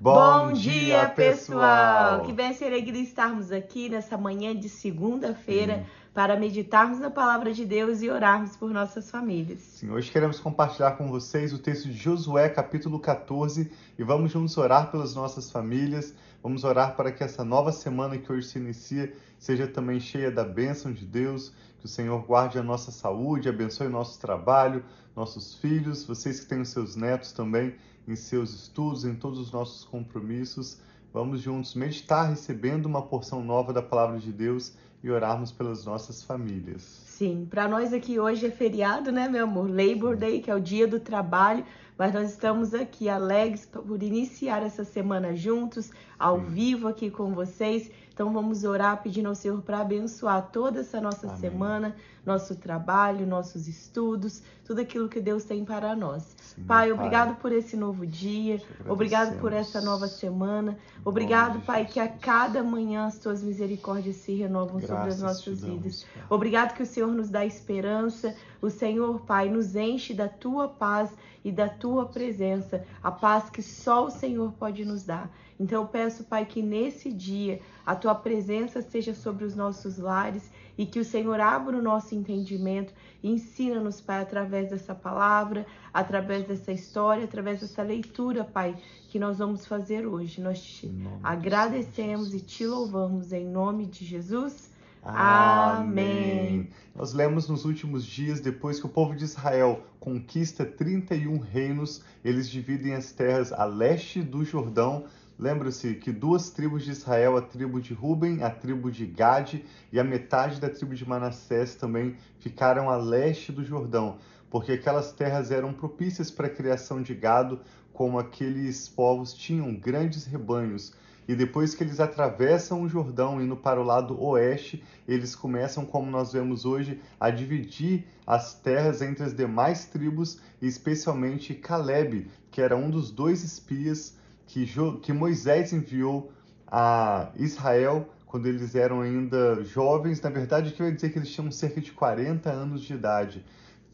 Bom, dia, pessoal! Que bem ser alegria estarmos aqui nessa manhã de segunda-feira para meditarmos na palavra de Deus e orarmos por nossas famílias. Sim, hoje queremos compartilhar com vocês o texto de Josué, capítulo 14, e vamos juntos orar pelas nossas famílias. Vamos orar para que essa nova semana que hoje se inicia seja também cheia da bênção de Deus, que o Senhor guarde a nossa saúde, abençoe o nosso trabalho, nossos filhos, vocês que têm os seus netos também em seus estudos, em todos os nossos compromissos. Vamos juntos meditar recebendo uma porção nova da palavra de Deus e orarmos pelas nossas famílias. Sim, para nós aqui hoje é feriado, né, meu amor? Labor Day, que é o dia do trabalho, mas nós estamos aqui alegres por iniciar essa semana juntos, ao Sim. vivo aqui com vocês. Então vamos orar pedindo ao Senhor para abençoar toda essa nossa Amém. semana, nosso trabalho, nossos estudos, tudo aquilo que Deus tem para nós. Sim, pai, obrigado pai. por esse novo dia, obrigado por essa nova semana. Obrigado, Pai, que a cada manhã as tuas misericórdias se renovam Graças sobre as nossas vidas. Obrigado que o Senhor nos dá esperança. O Senhor, Pai, nos enche da tua paz e da tua presença, a paz que só o Senhor pode nos dar. Então eu peço, Pai, que nesse dia a tua presença seja sobre os nossos lares e que o Senhor abra o nosso entendimento e ensina-nos, Pai, através dessa palavra, através dessa história, através dessa leitura, Pai, que nós vamos fazer hoje. Nós te agradecemos e te louvamos em nome de Jesus. Amém. Nós lemos nos últimos dias, depois que o povo de Israel conquista 31 reinos, eles dividem as terras a leste do Jordão Lembra-se que duas tribos de Israel, a tribo de Ruben, a tribo de Gade e a metade da tribo de Manassés também ficaram a leste do Jordão, porque aquelas terras eram propícias para a criação de gado, como aqueles povos tinham grandes rebanhos. E depois que eles atravessam o Jordão, indo para o lado oeste, eles começam, como nós vemos hoje, a dividir as terras entre as demais tribos, especialmente Caleb, que era um dos dois espias que, que Moisés enviou a Israel quando eles eram ainda jovens. Na verdade, que ia dizer que eles tinham cerca de 40 anos de idade.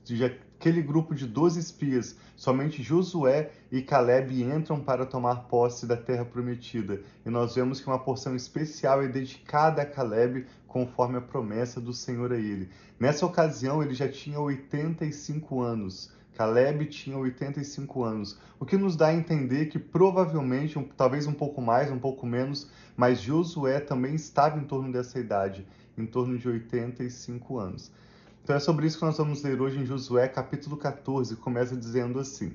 Já aquele grupo de 12 espias, somente Josué e Caleb entram para tomar posse da terra prometida. E nós vemos que uma porção especial é dedicada a Caleb, conforme a promessa do Senhor a ele. Nessa ocasião, ele já tinha 85 anos. Caleb tinha 85 anos, o que nos dá a entender que provavelmente, um, talvez um pouco mais, um pouco menos, mas Josué também estava em torno dessa idade, em torno de 85 anos. Então é sobre isso que nós vamos ler hoje em Josué capítulo 14, começa dizendo assim: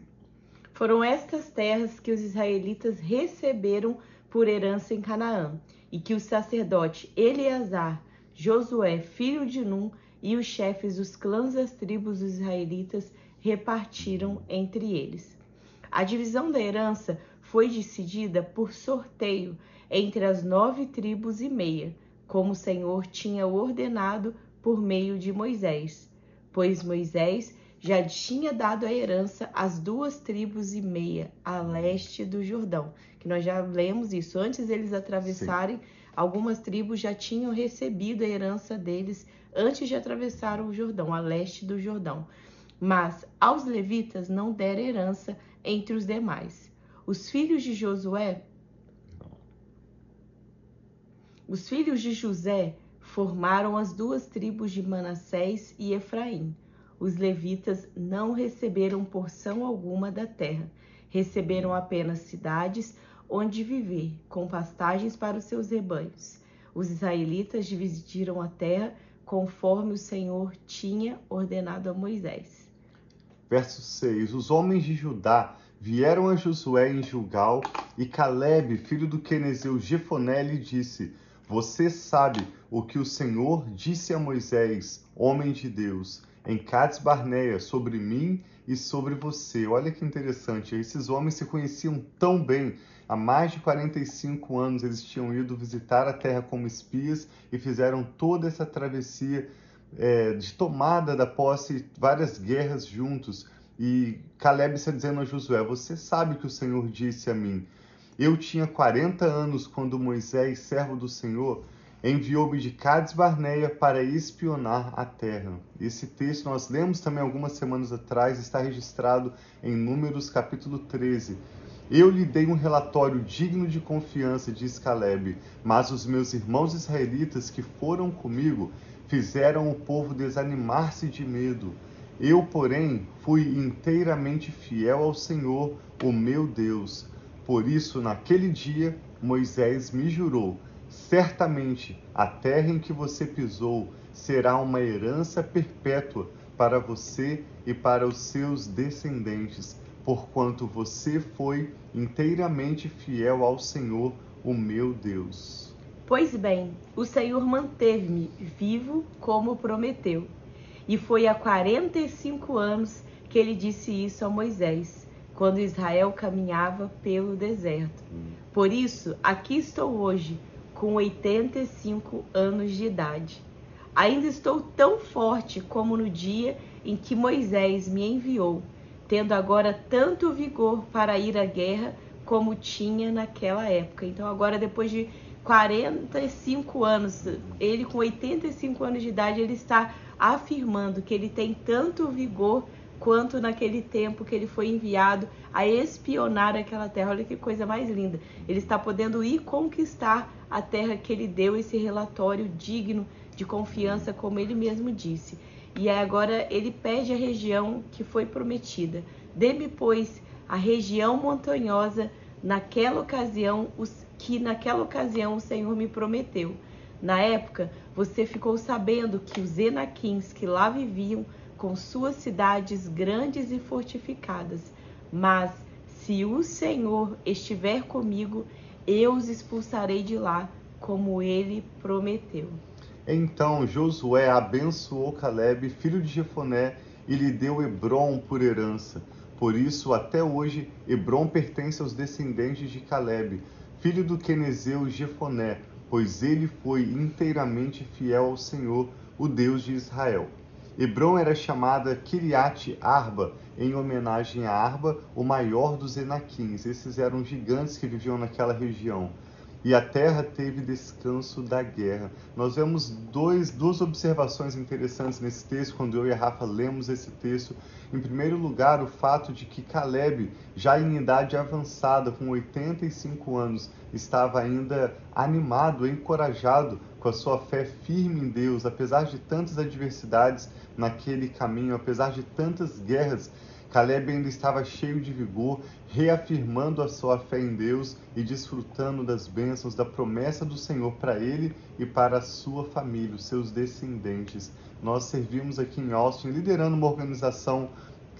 Foram estas terras que os israelitas receberam por herança em Canaã, e que o sacerdote Eleazar, Josué, filho de Num, e os chefes dos clãs das tribos dos israelitas repartiram entre eles. A divisão da herança foi decidida por sorteio entre as nove tribos e meia, como o Senhor tinha ordenado por meio de Moisés, pois Moisés já tinha dado a herança às duas tribos e meia a leste do Jordão, que nós já lemos isso. Antes eles atravessarem, Sim. algumas tribos já tinham recebido a herança deles antes de atravessar o Jordão, a leste do Jordão. Mas aos levitas não deram herança entre os demais. Os filhos de Josué, os filhos de José formaram as duas tribos de Manassés e Efraim. Os levitas não receberam porção alguma da terra, receberam apenas cidades onde viver, com pastagens para os seus rebanhos. Os israelitas dividiram a terra conforme o Senhor tinha ordenado a Moisés. Verso 6: Os homens de Judá vieram a Josué em Gilgal, e Caleb, filho do Quenezeu Jefoné, lhe disse: Você sabe o que o Senhor disse a Moisés, homem de Deus, em Cades Barneia, sobre mim e sobre você. Olha que interessante, esses homens se conheciam tão bem. Há mais de 45 anos eles tinham ido visitar a terra como espias e fizeram toda essa travessia é, de tomada da posse, várias guerras juntos. E Caleb está dizendo a Josué: Você sabe que o Senhor disse a mim. Eu tinha 40 anos quando Moisés, servo do Senhor, enviou-me de Cades Barneia para espionar a terra. Esse texto nós lemos também algumas semanas atrás, está registrado em Números capítulo 13. Eu lhe dei um relatório digno de confiança, diz Caleb, mas os meus irmãos israelitas que foram comigo fizeram o povo desanimar-se de medo. Eu, porém, fui inteiramente fiel ao Senhor, o meu Deus. Por isso, naquele dia, Moisés me jurou: certamente a terra em que você pisou será uma herança perpétua para você e para os seus descendentes porquanto você foi inteiramente fiel ao Senhor, o meu Deus. Pois bem, o Senhor manteve-me vivo como prometeu. E foi há 45 anos que ele disse isso a Moisés, quando Israel caminhava pelo deserto. Por isso, aqui estou hoje, com 85 anos de idade. Ainda estou tão forte como no dia em que Moisés me enviou tendo agora tanto vigor para ir à guerra como tinha naquela época. Então, agora, depois de 45 anos, ele com 85 anos de idade, ele está afirmando que ele tem tanto vigor quanto naquele tempo que ele foi enviado a espionar aquela terra. Olha que coisa mais linda. Ele está podendo ir conquistar a terra que ele deu esse relatório digno de confiança, como ele mesmo disse. E agora ele pede a região que foi prometida. Dê-me, pois, a região montanhosa naquela ocasião, que naquela ocasião o Senhor me prometeu. Na época, você ficou sabendo que os enaquins que lá viviam com suas cidades grandes e fortificadas. Mas se o Senhor estiver comigo, eu os expulsarei de lá, como ele prometeu. Então Josué abençoou Caleb, filho de Jefoné, e lhe deu Hebron por herança. Por isso, até hoje, Hebron pertence aos descendentes de Caleb, filho do Quenezeu Jefoné, pois ele foi inteiramente fiel ao Senhor, o Deus de Israel. Hebron era chamada Kiriat Arba, em homenagem a Arba, o maior dos Enaquins. Esses eram gigantes que viviam naquela região e a terra teve descanso da guerra. Nós vemos dois, duas observações interessantes nesse texto, quando eu e a Rafa lemos esse texto. Em primeiro lugar, o fato de que Caleb, já em idade avançada, com 85 anos, estava ainda animado, encorajado com a sua fé firme em Deus, apesar de tantas adversidades naquele caminho, apesar de tantas guerras Caleb ainda estava cheio de vigor, reafirmando a sua fé em Deus e desfrutando das bênçãos da promessa do Senhor para ele e para a sua família, os seus descendentes. Nós servimos aqui em Austin liderando uma organização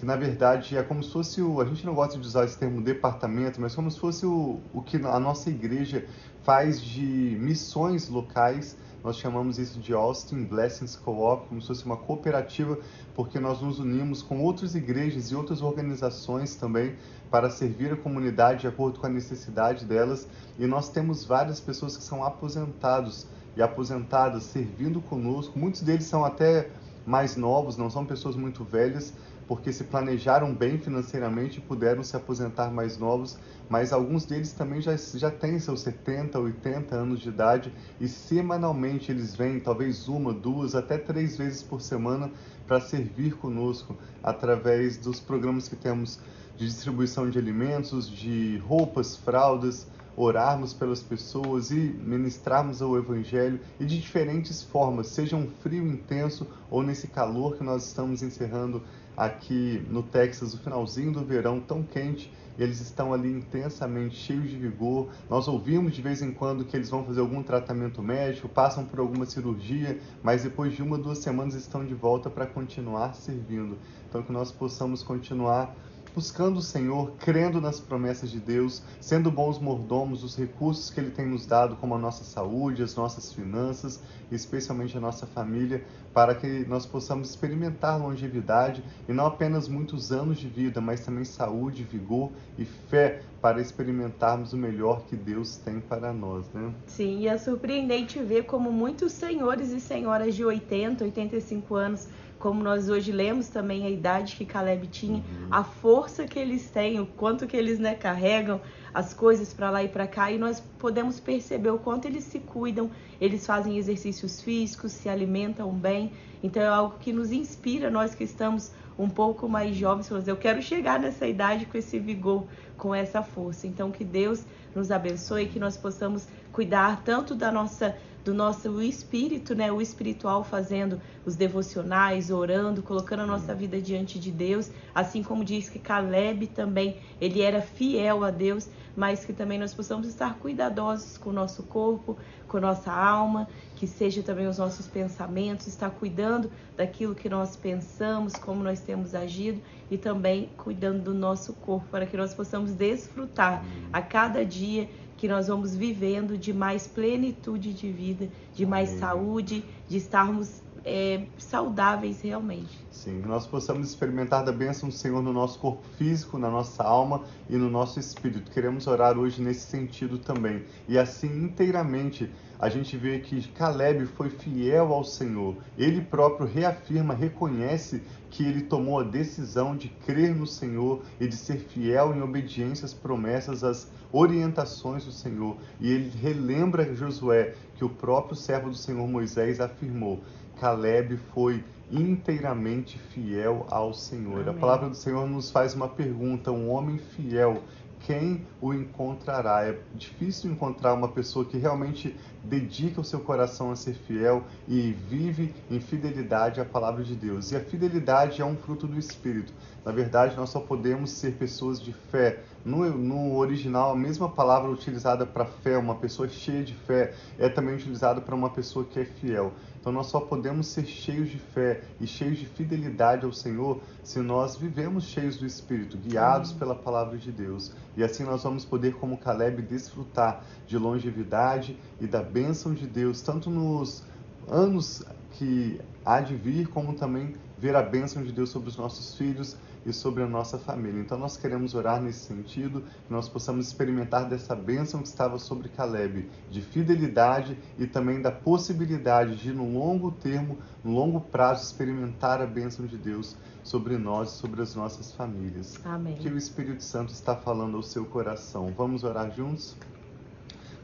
que na verdade é como se fosse o, a gente não gosta de usar esse termo departamento, mas como se fosse o, o que a nossa igreja faz de missões locais nós chamamos isso de Austin Blessings Co-op, como se fosse uma cooperativa, porque nós nos unimos com outras igrejas e outras organizações também para servir a comunidade de acordo com a necessidade delas. E nós temos várias pessoas que são aposentados e aposentadas servindo conosco. Muitos deles são até mais novos, não são pessoas muito velhas, porque se planejaram bem financeiramente e puderam se aposentar mais novos, mas alguns deles também já, já têm seus 70, 80 anos de idade e semanalmente eles vêm, talvez uma, duas, até três vezes por semana, para servir conosco através dos programas que temos de distribuição de alimentos, de roupas, fraldas, orarmos pelas pessoas e ministrarmos o Evangelho e de diferentes formas, seja um frio intenso ou nesse calor que nós estamos encerrando aqui no Texas, o finalzinho do verão tão quente, eles estão ali intensamente cheios de vigor. Nós ouvimos de vez em quando que eles vão fazer algum tratamento médico, passam por alguma cirurgia, mas depois de uma, duas semanas estão de volta para continuar servindo. Então que nós possamos continuar buscando o Senhor, crendo nas promessas de Deus, sendo bons mordomos dos recursos que Ele tem nos dado, como a nossa saúde, as nossas finanças, especialmente a nossa família, para que nós possamos experimentar longevidade e não apenas muitos anos de vida, mas também saúde, vigor e fé para experimentarmos o melhor que Deus tem para nós, né? Sim, e é surpreendente ver como muitos senhores e senhoras de 80, 85 anos como nós hoje lemos também a idade que Caleb tinha, Uhum. a força que eles têm, o quanto que eles né, carregam as coisas para lá e para cá, e nós podemos perceber o quanto eles se cuidam, eles fazem exercícios físicos, se alimentam bem. Então é algo que nos inspira, nós que estamos um pouco mais jovens, falamos, eu quero chegar nessa idade com esse vigor, com essa força. Então que Deus nos abençoe, que nós possamos cuidar tanto da nossa do nosso espírito, né, o espiritual fazendo os devocionais, orando, colocando a nossa vida diante de Deus, assim como diz que Caleb também, ele era fiel a Deus, mas que também nós possamos estar cuidadosos com o nosso corpo, com a nossa alma, que seja também os nossos pensamentos, estar cuidando daquilo que nós pensamos, como nós temos agido e também cuidando do nosso corpo, para que nós possamos desfrutar a cada dia que nós vamos vivendo de mais plenitude de vida, de mais Amém. saúde, de estarmos é, saudáveis realmente. Sim, que nós possamos experimentar da bênção do Senhor no nosso corpo físico, na nossa alma e no nosso espírito. Queremos orar hoje nesse sentido também. E assim, inteiramente, a gente vê que Caleb foi fiel ao Senhor. Ele próprio reafirma, reconhece que ele tomou a decisão de crer no Senhor e de ser fiel em obediência às promessas, às orientações do Senhor. E ele relembra Josué que o próprio servo do Senhor Moisés afirmou: Caleb foi inteiramente fiel ao Senhor. A Amém. palavra do Senhor nos faz uma pergunta: um homem fiel, quem o encontrará? É difícil encontrar uma pessoa que realmente dedica o seu coração a ser fiel e vive em fidelidade à palavra de Deus. E a fidelidade é um fruto do Espírito. Na verdade, nós só podemos ser pessoas de fé. No, no original, a mesma palavra utilizada para fé, uma pessoa cheia de fé, é também utilizada para uma pessoa que é fiel. Então nós só podemos ser cheios de fé e cheios de fidelidade ao Senhor se nós vivemos cheios do Espírito, guiados pela palavra de Deus. E assim nós vamos poder, como Caleb, desfrutar de longevidade e da bênção de Deus, tanto nos anos que há de vir, como também ver a bênção de Deus sobre os nossos filhos e sobre a nossa família. Então nós queremos orar nesse sentido, que nós possamos experimentar dessa bênção que estava sobre Caleb, de fidelidade e também da possibilidade de, no longo termo, no longo prazo, experimentar a bênção de Deus sobre nós e sobre as nossas famílias. Amém. Que o Espírito Santo está falando ao seu coração. Vamos orar juntos?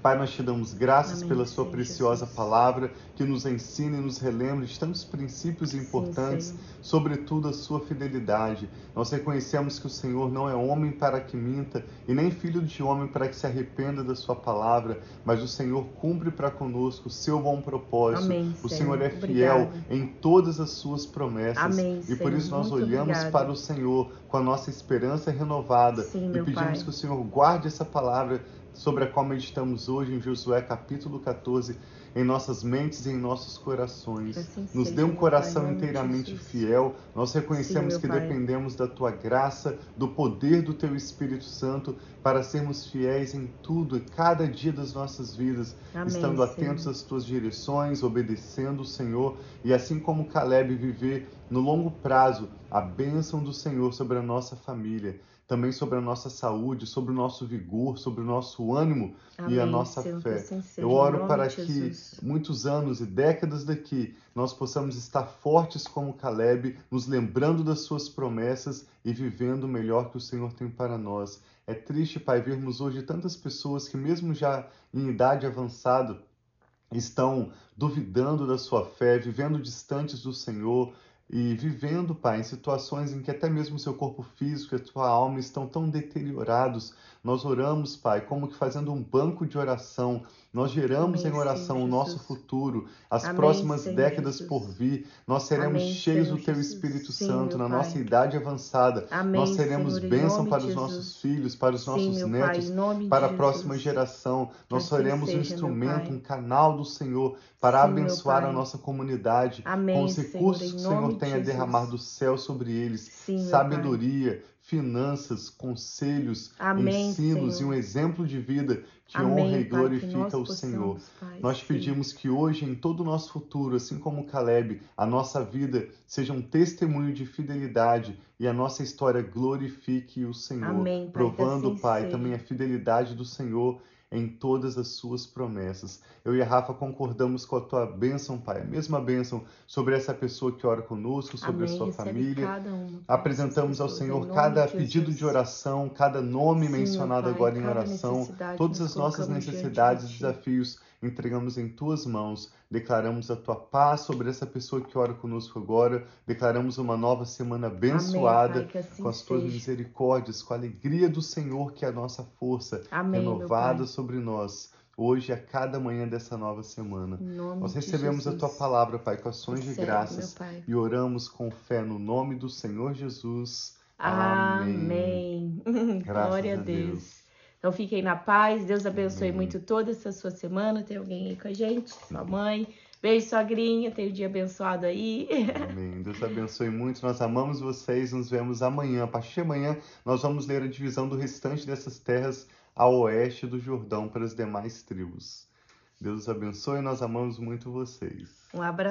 Pai, nós te damos graças Amém, pela sua Senhor preciosa Jesus. palavra que nos ensina e nos relembra de tantos princípios importantes, Senhor. sobretudo a sua fidelidade. Nós reconhecemos que o Senhor não é homem para que minta e nem filho de homem para que se arrependa da sua palavra, mas o Senhor cumpre para conosco o seu bom propósito. Amém, o Senhor. Senhor é fiel Obrigada. em todas as suas promessas. Amém, e por Senhor. isso nós Muito olhamos obrigada. para o Senhor com a nossa esperança renovada Sim, e pedimos Pai. que o Senhor guarde essa palavra sobre a qual meditamos hoje em Josué capítulo 14 em nossas mentes e em nossos corações. Assim Nos seja, dê um coração Pai, inteiramente Jesus. fiel. Nós reconhecemos Sim, que Pai. dependemos da tua graça, do poder do teu Espírito Santo para sermos fiéis em tudo e cada dia das nossas vidas, Amém, estando atentos Senhor. às tuas direções, obedecendo o Senhor e assim como Caleb viver no longo prazo a bênção do Senhor sobre a nossa família, também sobre a nossa saúde, sobre o nosso vigor, sobre o nosso ânimo e a Amém, nossa Senhor, fé. assim Eu oro para de que Muitos anos e décadas daqui nós possamos estar fortes como Caleb, nos lembrando das suas promessas e vivendo o melhor que o Senhor tem para nós. É triste, Pai, vermos hoje tantas pessoas que, mesmo já em idade avançada, estão duvidando da sua fé, vivendo distantes do Senhor e vivendo, Pai, em situações em que até mesmo o seu corpo físico e a tua alma estão tão deteriorados. Nós oramos, Pai, como que fazendo um banco de oração. Nós geramos Amém, em oração Senhor o nosso Jesus. futuro, as Amém, próximas Senhor décadas Jesus. por vir. Nós seremos Amém, cheios Senhor do Teu Jesus. Espírito Sim, Santo meu na nossa Pai. idade avançada. Nós seremos bênção para os Jesus. nossos filhos, para os Sim, nossos netos, Pai, para a Jesus. próxima geração. Nós assim seremos um seja, meu instrumento, um canal do Senhor para Sim, abençoar a nossa comunidade com os recursos que o Senhor nome de tem a Jesus. derramar do céu sobre eles. Sim, Sabedoria, finanças, conselhos, Amém, ensinos Senhor. e um exemplo de vida que Amém, honra e glorifica o possamos, Senhor. Pai, Nós sim. pedimos que hoje, em todo o nosso futuro, assim como Caleb, a nossa vida seja um testemunho de fidelidade e a nossa história glorifique o Senhor, Amém, Pai, provando, assim Pai, seja. também a fidelidade do Senhor em todas as suas promessas. Eu e a Rafa concordamos com a tua bênção, Pai, a mesma bênção sobre essa pessoa que ora conosco, sobre Amém. a sua Recebe família. cada uma, Pai, Apresentamos ao Senhor cada de pedido de oração, cada nome Sim, mencionado Pai, agora em oração, todas as nossas necessidades e desafios entregamos em tuas mãos. Declaramos a tua paz sobre essa pessoa que ora conosco agora. Declaramos uma nova semana abençoada Amém, Pai, assim com as tuas seja. misericórdias, com a alegria do Senhor, que é a nossa força, Amém, renovada sobre nós, hoje a cada manhã dessa nova semana. Nós recebemos a tua palavra, Pai, com ações de graças e oramos com fé no nome do Senhor Jesus. Amém. Graças Glória a a Deus. Deus. Então fiquem na paz. Deus abençoe muito toda essa sua semana. Tem alguém aí com a gente? Sua mãe. Beijo, sogrinha. Tem um dia abençoado aí. Amém. Deus abençoe muito. Nós amamos vocês. Nos vemos amanhã. A partir de amanhã, nós vamos ler a divisão do restante dessas terras a oeste do Jordão para as demais tribos. Deus abençoe. Nós amamos muito vocês. Um abraço.